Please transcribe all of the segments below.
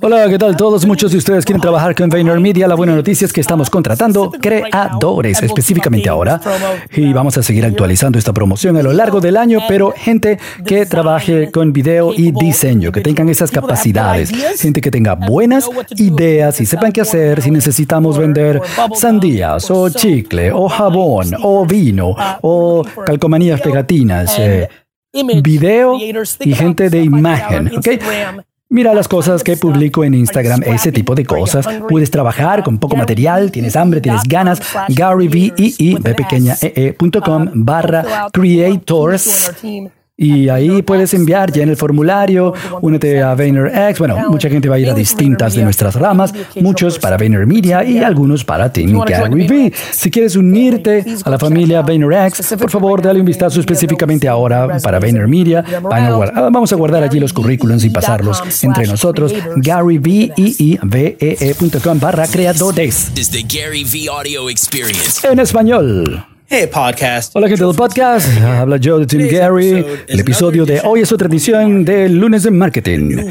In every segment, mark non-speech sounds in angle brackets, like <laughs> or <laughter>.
Hola, ¿qué tal todos? Muchos de ustedes quieren trabajar con VaynerMedia. La buena noticia es que estamos contratando creadores específicamente ahora y vamos a seguir actualizando esta promoción a lo largo del año, pero gente que trabaje con video y diseño, que tengan esas capacidades, gente que tenga buenas ideas y sepan qué hacer si necesitamos vender sandías o chicle o jabón o vino o calcomanías pegatinas. Eh, video y gente de imagen. ¿okay? Mira las cosas que publico en Instagram, ese tipo de cosas. Puedes trabajar con poco material, tienes hambre, tienes ganas. Gary V -E -E, pequeña e -E barra creators y ahí puedes enviar, ya en el formulario, únete a VaynerX. Bueno, mucha gente va a ir a distintas de nuestras ramas, muchos para VaynerMedia y algunos para Team Gary V. Si quieres unirte a la familia VaynerX, por favor, dale un vistazo específicamente ahora para VaynerMedia. Ah, vamos a guardar allí los currículums y pasarlos entre nosotros. GaryVeevee.com barra creadores. En español. Hey, podcast. Hola, gente del podcast. Habla Joe de Tim Gary. El episodio de hoy es otra edición de Lunes de Marketing.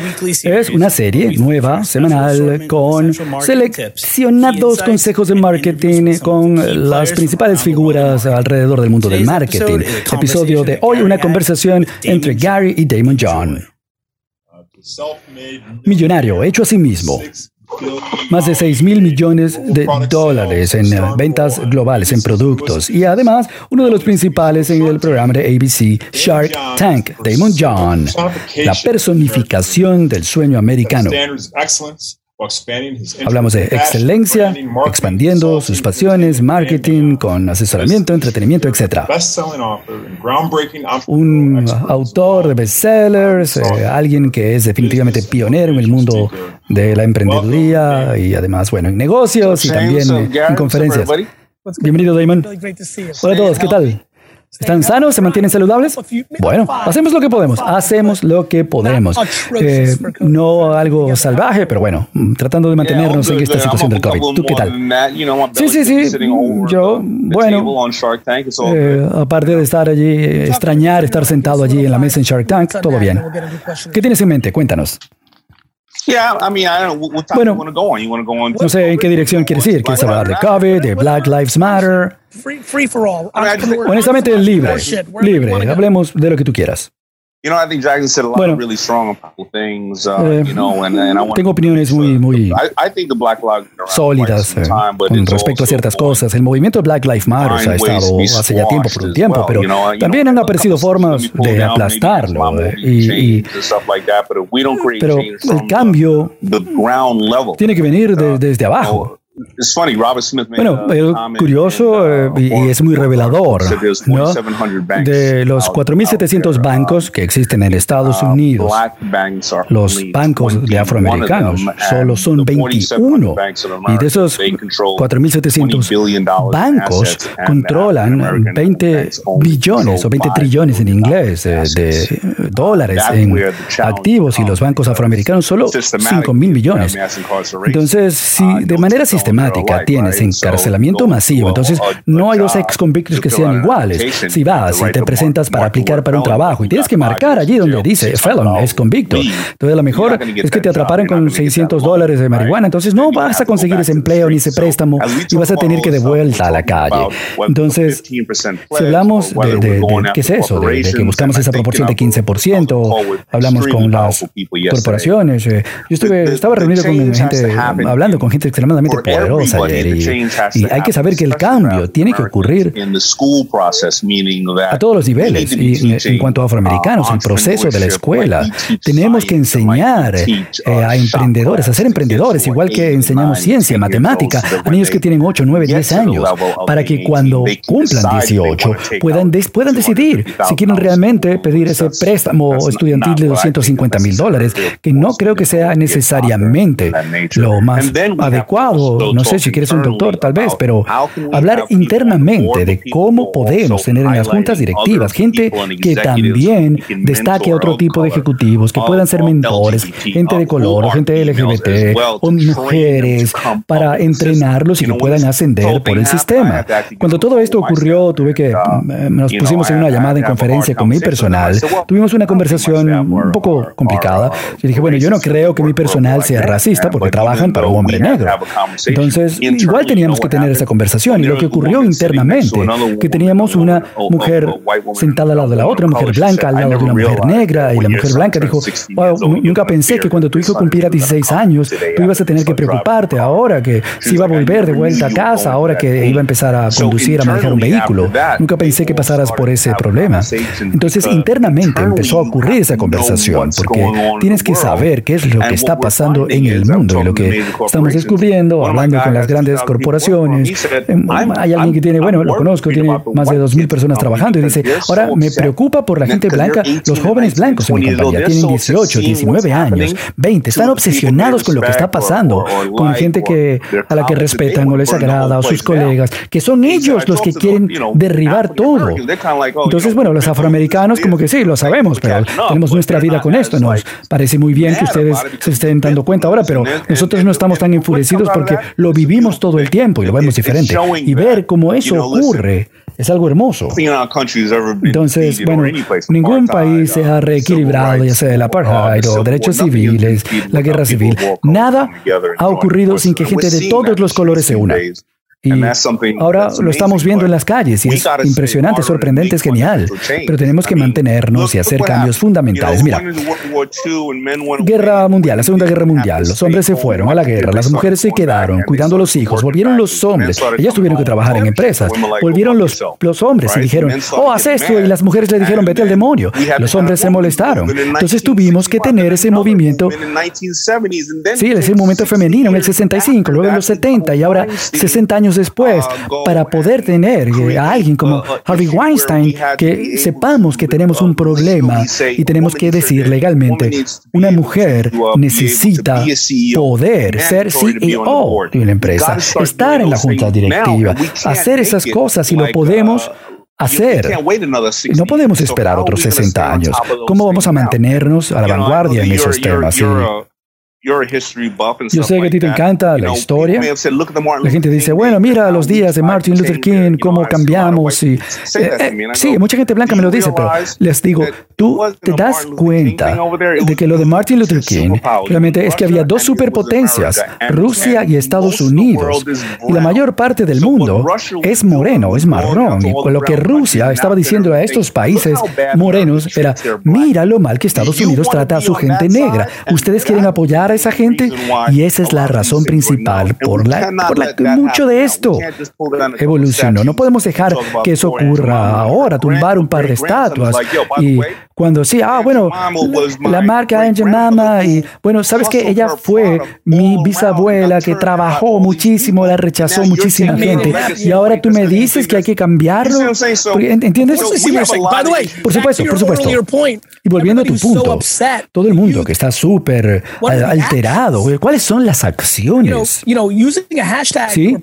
Es una serie nueva, semanal, con seleccionados consejos de marketing con las principales figuras alrededor del mundo del marketing. Episodio de hoy, una conversación entre Gary y Damon John. Millonario, hecho a sí mismo más de 6 mil millones de dólares en ventas globales en productos. Y además uno de los principales en el programa de ABC Shark Tank, Damon John, la personificación del sueño americano. Hablamos de excelencia, expandiendo sus pasiones, marketing, con asesoramiento, entretenimiento, etc. Un autor de bestsellers, eh, alguien que es definitivamente pionero en el mundo de la emprendeduría y además, bueno, en negocios y también en conferencias. Bienvenido, Damon. Hola a todos, ¿qué tal? ¿Están sanos? ¿Se mantienen saludables? Bueno, hacemos lo que podemos. Hacemos lo que podemos. Eh, no algo salvaje, pero bueno, tratando de mantenernos en esta situación del COVID. ¿Tú qué tal? Sí, sí, sí. Yo, bueno, eh, aparte de estar allí, extrañar estar sentado allí en la mesa en Shark Tank, todo bien. ¿Qué tienes en mente? Cuéntanos. Bueno, no sé en qué dirección quieres ir. ¿Quieres hablar de COVID, de Black Lives Matter? Honestamente, libre. Libre. Hablemos de lo que tú quieras. Bueno, tengo opiniones muy, muy sólidas eh, con respecto a ciertas cosas. El movimiento Black Lives Matter ha estado hace ya tiempo por un tiempo, pero también han aparecido formas de aplastarlo. Eh, y, pero el cambio tiene que venir desde abajo. Bueno, curioso eh, y, es muy revelador, ¿no? De los 4.700 bancos que existen en Estados uh, Unidos, los bancos de afroamericanos solo son 21. Y de esos 4.700 bancos controlan 20 billones o 20 trillones en inglés eh, de dólares en activos y los bancos afroamericanos solo 5.000 millones. Entonces, si de manera sistemática tienes encarcelamiento masivo, entonces no hay dos ex convictos que sean iguales. Si vas y te presentas para aplicar para un trabajo y tienes que marcar allí donde dice felon, es convicto, entonces lo mejor es que te atraparon con 600 dólares de marihuana, entonces no vas a conseguir ese empleo ni ese préstamo y vas a tener que de vuelta a la calle. Entonces, si hablamos de, ¿qué es eso? De, que buscamos esa proporción de 15%, hablamos con las corporaciones. Yo estuve, estaba reunido con gente, hablando con gente extremadamente y, hay que saber que el cambio tiene que ocurrir a todos los niveles. Y en cuanto a afroamericanos, el proceso de la escuela, tenemos que enseñar eh, a emprendedores, a ser emprendedores, igual que enseñamos ciencia, matemática, a niños que tienen 8, 9, 10 años, para que cuando cumplan 18 puedan, puedan decidir si quieren realmente pedir ese préstamo estudiantil de 250 mil dólares, que no creo que sea necesariamente lo más adecuado no sé si quieres un doctor tal vez, pero hablar internamente de cómo podemos tener en las juntas directivas gente que también destaque a otro tipo de ejecutivos, que puedan ser mentores, gente de color, gente LGBT, o mujeres, para entrenarlos y que puedan ascender por el sistema. Cuando todo esto ocurrió, tuve que, mm, nos pusimos en una llamada en conferencia con mi personal, tuvimos una conversación un poco complicada. Yo dije, bueno, yo no creo que mi personal sea racista porque trabajan para un hombre negro. Entonces, igual teníamos que tener esa conversación. Y lo que ocurrió internamente, que teníamos una mujer sentada al lado de la otra, una mujer blanca al lado de una mujer negra, y la mujer blanca dijo, wow, nunca pensé que cuando tu hijo cumpliera 16 años, tú ibas a tener que preocuparte ahora que si iba a volver de vuelta a casa, ahora que iba a empezar a conducir, a manejar un vehículo. Nunca pensé que pasaras por ese problema. Entonces, internamente empezó a ocurrir esa conversación, porque tienes que saber qué es lo que está pasando en el mundo y lo que estamos descubriendo, hablando con las grandes corporaciones. Em, hay alguien que tiene, bueno, lo conozco, tiene más de 2.000 personas trabajando y dice, ahora me preocupa por la gente blanca, los jóvenes blancos en mi compañía tienen 18, 19 años, 20, están obsesionados con lo que está pasando, con gente que, a la que respetan o les agrada, o sus colegas, que son ellos los que quieren derribar todo. Entonces, bueno, los <laughs> afroamericanos como que sí, lo sabemos, pero tenemos nuestra vida con esto. Nos parece muy bien que ustedes se estén dando cuenta ahora, pero nosotros no estamos tan enfurecidos porque lo vivimos todo el tiempo y lo vemos diferente. Y ver cómo eso ocurre es algo hermoso. Entonces, bueno, ningún país se ha reequilibrado, ya sea el apartheid o derechos civiles, la guerra civil. Nada ha ocurrido sin que gente de todos los colores se una. Y ahora lo estamos viendo en las calles y es impresionante, sorprendente, es genial. Pero tenemos que mantenernos y hacer cambios fundamentales. Mira, guerra mundial, la Segunda Guerra Mundial, los hombres se fueron a la guerra, las mujeres se quedaron cuidando a los hijos, volvieron los hombres, ellas tuvieron que trabajar en empresas, volvieron los, los hombres y dijeron, oh, haz esto, y las mujeres le dijeron, vete al demonio. Los hombres se molestaron. Entonces tuvimos que tener ese movimiento, sí, ese movimiento femenino en el 65, luego en los 70 y ahora 60 años después para poder tener eh, a alguien como Harvey Weinstein que sepamos que tenemos un problema y tenemos que decir legalmente, una mujer necesita poder ser CEO de una empresa, estar en la junta directiva, hacer esas cosas y lo podemos hacer. No podemos esperar otros 60 años. ¿Cómo vamos a mantenernos a la vanguardia en esos temas? Yo sé que a ti te encanta la historia. La gente dice, bueno, mira los días de Martin Luther King, cómo cambiamos. Y, eh, eh, sí, mucha gente blanca me lo dice, pero les digo, tú te das cuenta de que lo de Martin Luther King realmente es que había dos superpotencias, Rusia y Estados Unidos. Y la mayor parte del mundo es moreno, es marrón. Y con lo que Rusia estaba diciendo a estos países morenos era, mira lo mal que Estados Unidos trata a su gente negra. Ustedes quieren apoyar esa gente y esa es la razón principal por la, por la que mucho de esto evolucionó. No podemos dejar que eso ocurra ahora, tumbar un par de estatuas y cuando sí, ah, bueno, la marca Angel Mama y bueno, sabes que ella fue mi bisabuela que trabajó muchísimo, la rechazó muchísima gente y ahora tú me dices que hay que cambiarlo. ¿Entiendes? Por supuesto, por supuesto. Y volviendo a tu punto, todo el mundo que está súper alterado, ¿cuáles son las acciones? ¿Sí?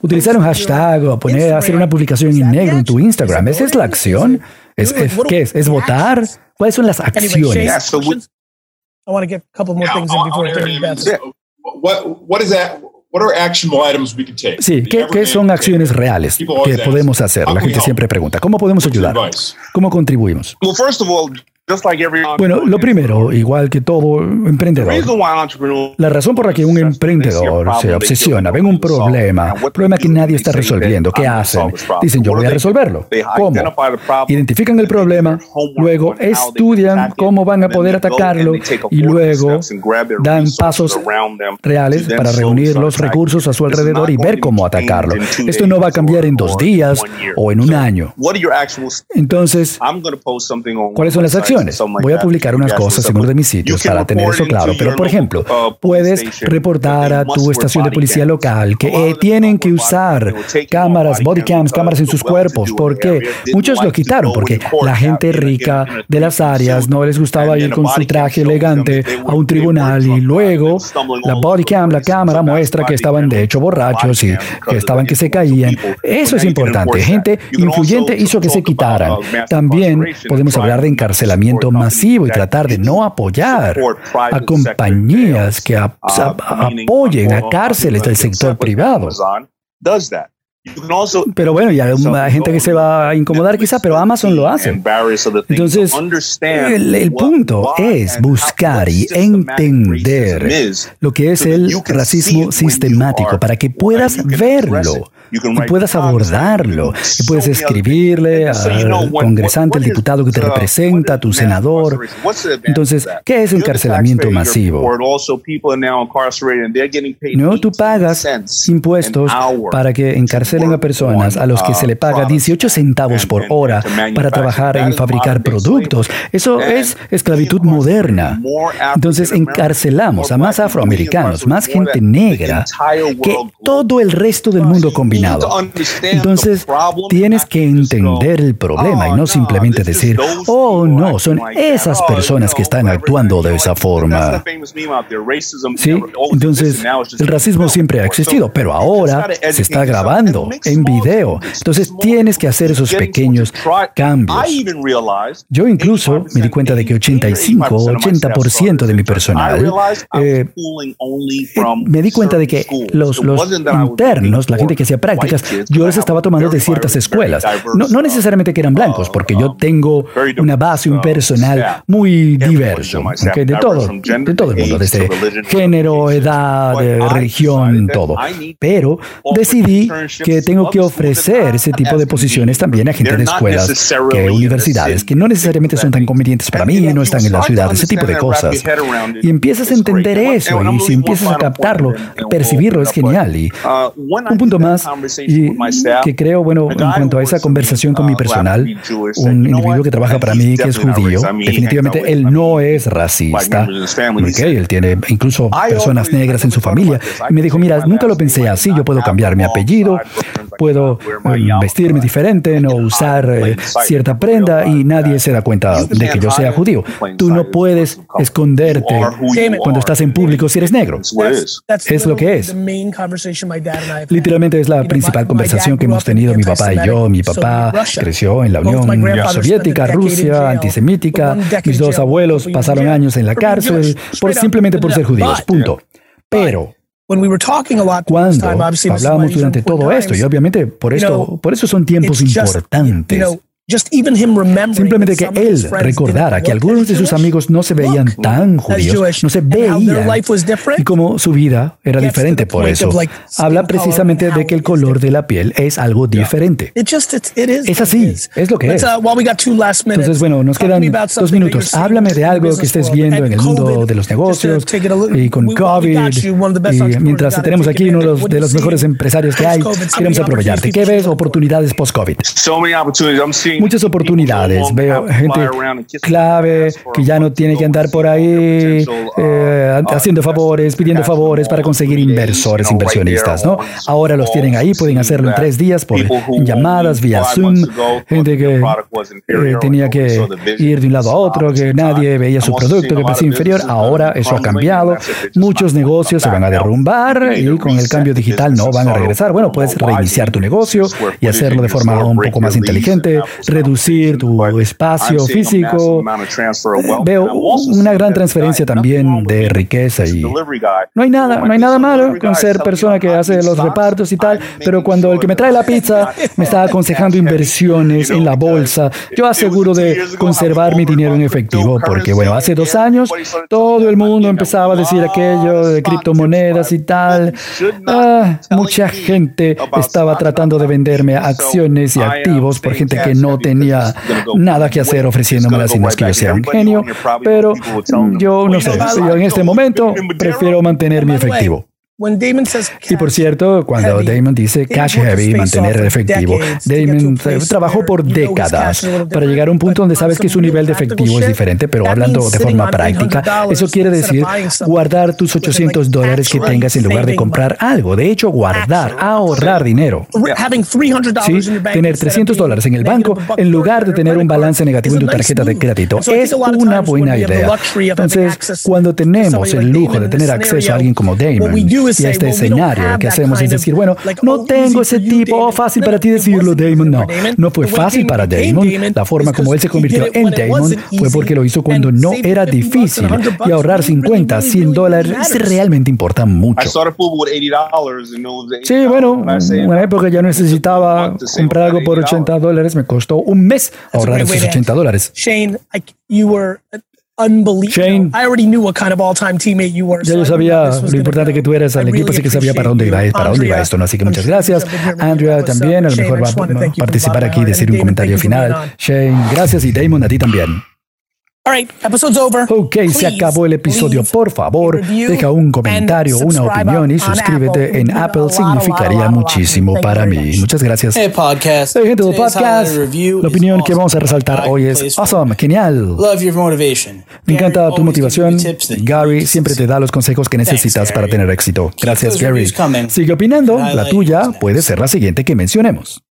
Utilizar un hashtag o poner, hacer una publicación en negro en tu Instagram, ¿esa es la acción? ¿Es, es, ¿Qué es? ¿Es votar? ¿Cuáles son las acciones? I want to get a couple more things in before what, what is that? Sí, ¿qué, ¿qué, son acciones reales que podemos hacer? La gente siempre pregunta, ¿cómo podemos ayudar? ¿Cómo contribuimos? Bueno, lo primero, igual que todo emprendedor, la razón por la que un emprendedor se obsesiona, ven un problema, problema que nadie está resolviendo, ¿qué hacen? Dicen, yo voy a resolverlo. ¿Cómo? Identifican el problema, luego estudian cómo van a poder atacarlo y luego dan pasos reales para reunir los recursos a su alrededor y ver cómo atacarlo. Esto no va a cambiar en dos días o en un año. Entonces, ¿cuáles son las acciones? Voy a publicar unas cosas en uno de mis sitios para tener eso claro. Pero, por ejemplo, uh, puedes reportar a tu estación de policía local que eh, tienen que usar cámaras, body cams, cámaras en sus cuerpos. porque Muchos lo quitaron porque la gente rica de las áreas no les gustaba ir con su traje elegante a un tribunal y luego la body cam, la cámara muestra que estaban de hecho borrachos y que estaban que se caían. Eso es importante. Gente influyente hizo que se quitaran. También podemos hablar de encarcelamiento masivo y tratar de no apoyar a compañías que apoyen a cárceles del sector privado. Pero bueno, ya hay gente que se va a incomodar quizá, pero Amazon lo hace. Entonces, el, el punto es buscar y entender lo que es el racismo sistemático para que puedas verlo y puedas abordarlo, y puedes escribirle al congresante, al diputado que te representa, a tu senador. Entonces, ¿qué es encarcelamiento masivo? No, tú pagas impuestos para que encarcelen a personas a los que se le paga 18 centavos por hora para trabajar en fabricar productos. Eso es esclavitud moderna. Entonces, encarcelamos a más afroamericanos, más gente negra que todo el resto del mundo combinado. Entonces, tienes que entender el problema y no simplemente decir, oh, no, son esas personas que están actuando de esa forma. Sí, entonces, el racismo siempre ha existido, pero ahora se está grabando en video. Entonces, tienes que hacer esos pequeños cambios. Yo incluso me di cuenta de que 85, 80% de mi personal, eh, eh, me di cuenta de que los, los internos, la gente que hacía prácticas, yo les estaba tomando de ciertas escuelas. No, no necesariamente que eran blancos, porque yo tengo una base, un personal muy diverso, de, todo, de todo el mundo, desde género, edad, religión, todo. Pero decidí que tengo que ofrecer ese tipo de posiciones también a gente de escuelas, que universidades, que no necesariamente son tan convenientes para mí, no están en la ciudad, ese tipo de cosas. Y empiezas a entender eso, y si empiezas a captarlo, percibirlo es genial. Y un punto más, y que creo, bueno, en cuanto a esa conversación con mi personal, un individuo que trabaja para mí que es judío, definitivamente él no es racista. Okay, él tiene incluso personas negras en su familia. Y me dijo, mira, nunca lo pensé así, yo puedo cambiar mi apellido, puedo mm, vestirme diferente, no usar eh, cierta prenda y nadie se da cuenta de que yo sea judío. Tú no puedes esconderte cuando estás en público si eres negro. Es lo que es. Literalmente es la principal conversación que hemos tenido mi papá y yo. Mi papá creció en la Unión Soviética, Rusia, antisemítica. Mis dos abuelos pasaron años en la cárcel por, simplemente por ser judíos. Punto. Pero cuando hablábamos durante todo esto, y obviamente por esto, por eso son tiempos importantes. Simplemente que él recordara que algunos de sus amigos no se veían tan judíos, no se veían, y como su vida era diferente por eso. Habla precisamente de que el color de la piel es algo diferente. Es así, es lo que es. Uh, Entonces, bueno, nos quedan dos minutos. Háblame de algo que estés viendo en el mundo de los negocios y con COVID. Y mientras tenemos aquí uno de los, mejores empresarios que hay, queremos aprovecharte. ¿Qué ves? Oportunidades post-COVID muchas oportunidades. Veo gente clave que ya no tiene que andar por ahí eh, haciendo favores, pidiendo favores para conseguir inversores, inversionistas, ¿no? Ahora los tienen ahí, pueden hacerlo en tres días por llamadas, vía Zoom. Gente que eh, tenía que ir de un lado a otro, que nadie veía su producto, que parecía inferior. Ahora eso ha cambiado. Muchos negocios se van a derrumbar y con el cambio digital no van a regresar. Bueno, puedes reiniciar tu negocio y hacerlo de forma un poco más inteligente, reducir tu espacio físico. Veo una gran transferencia también de riqueza y no hay nada, no hay nada malo con ser persona que hace los repartos y tal, pero cuando el que me trae la pizza me está aconsejando inversiones en la bolsa, yo aseguro de conservar mi dinero en efectivo, porque bueno, hace dos años todo el mundo empezaba a decir aquello de criptomonedas y tal. Ah, mucha gente estaba tratando de venderme acciones y activos por gente que no tenía nada que hacer ofreciéndome las es que yo sea un genio, pero yo no sé, yo en este momento prefiero mantener mi efectivo. Y por cierto, cuando Damon dice cash heavy, mantener el efectivo, Damon trabajó por décadas para llegar a un punto donde sabes que su nivel de efectivo es diferente, pero hablando de forma práctica, eso quiere decir guardar tus 800 dólares que tengas en lugar de comprar algo. De hecho, guardar, ahorrar dinero. Sí, tener 300 dólares en el banco en lugar de tener un balance negativo en tu tarjeta de crédito es una buena idea. Entonces, cuando tenemos el lujo de tener acceso a alguien como Damon, y este escenario, lo que hacemos es decir, bueno, no tengo ese tipo, oh, fácil para ti decirlo, Damon. No, no fue fácil para Damon. La forma como él se convirtió en Damon fue porque lo hizo cuando no era difícil. Y ahorrar 50, 100 dólares realmente importa mucho. Sí, bueno, en una época ya necesitaba comprar algo por 80 dólares, me costó un mes ahorrar esos 80 dólares. Shane, Shane, I already knew what kind of all-time teammate you were. Ya yo sabía lo importante que tú eras al equipo, así que sabía para dónde iba, para dónde iba esto, ¿no? Así que muchas gracias. Andrea también, a lo mejor va a participar aquí y decir un comentario final. Shane, gracias y Damon a ti también. Ok, se acabó el episodio. Por favor, deja un comentario, una opinión y suscríbete en Apple. Significaría muchísimo para mí. Muchas gracias. Hey, podcast. Hey, gente del podcast. La opinión que vamos a resaltar hoy es awesome, genial. Me encanta tu motivación. Gary siempre te da los consejos que necesitas para tener éxito. Gracias, Gary. Sigue opinando. La tuya puede ser la siguiente que mencionemos.